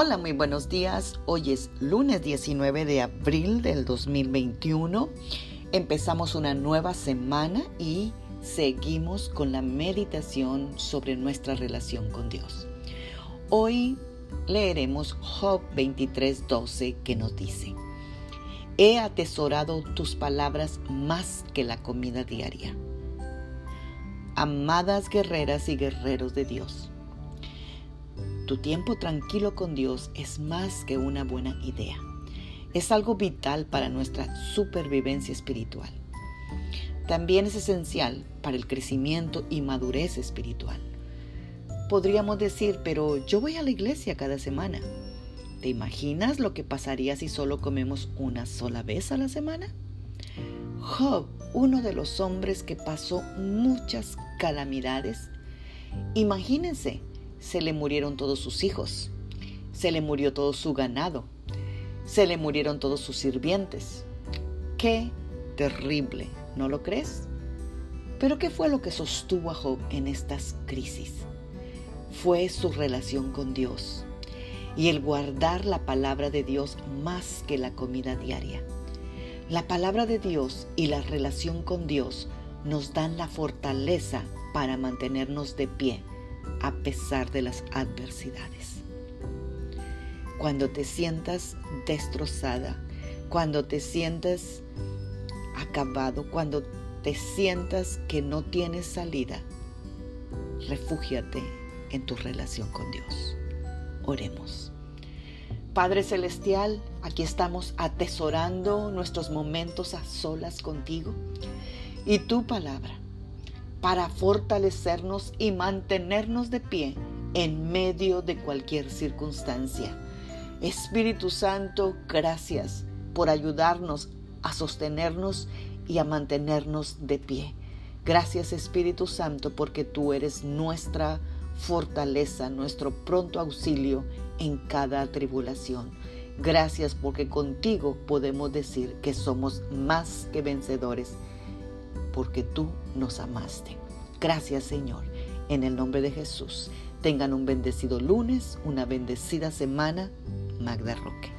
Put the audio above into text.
Hola, muy buenos días. Hoy es lunes 19 de abril del 2021. Empezamos una nueva semana y seguimos con la meditación sobre nuestra relación con Dios. Hoy leeremos Job 23:12 que nos dice, He atesorado tus palabras más que la comida diaria. Amadas guerreras y guerreros de Dios, tu tiempo tranquilo con Dios es más que una buena idea. Es algo vital para nuestra supervivencia espiritual. También es esencial para el crecimiento y madurez espiritual. Podríamos decir, pero yo voy a la iglesia cada semana. ¿Te imaginas lo que pasaría si solo comemos una sola vez a la semana? Job, uno de los hombres que pasó muchas calamidades, imagínense se le murieron todos sus hijos, se le murió todo su ganado, se le murieron todos sus sirvientes. Qué terrible, ¿no lo crees? Pero ¿qué fue lo que sostuvo a Job en estas crisis? Fue su relación con Dios y el guardar la palabra de Dios más que la comida diaria. La palabra de Dios y la relación con Dios nos dan la fortaleza para mantenernos de pie a pesar de las adversidades. Cuando te sientas destrozada, cuando te sientas acabado, cuando te sientas que no tienes salida, refúgiate en tu relación con Dios. Oremos. Padre Celestial, aquí estamos atesorando nuestros momentos a solas contigo y tu palabra para fortalecernos y mantenernos de pie en medio de cualquier circunstancia. Espíritu Santo, gracias por ayudarnos a sostenernos y a mantenernos de pie. Gracias Espíritu Santo porque tú eres nuestra fortaleza, nuestro pronto auxilio en cada tribulación. Gracias porque contigo podemos decir que somos más que vencedores porque tú nos amaste. Gracias Señor, en el nombre de Jesús. Tengan un bendecido lunes, una bendecida semana. Magda Roque.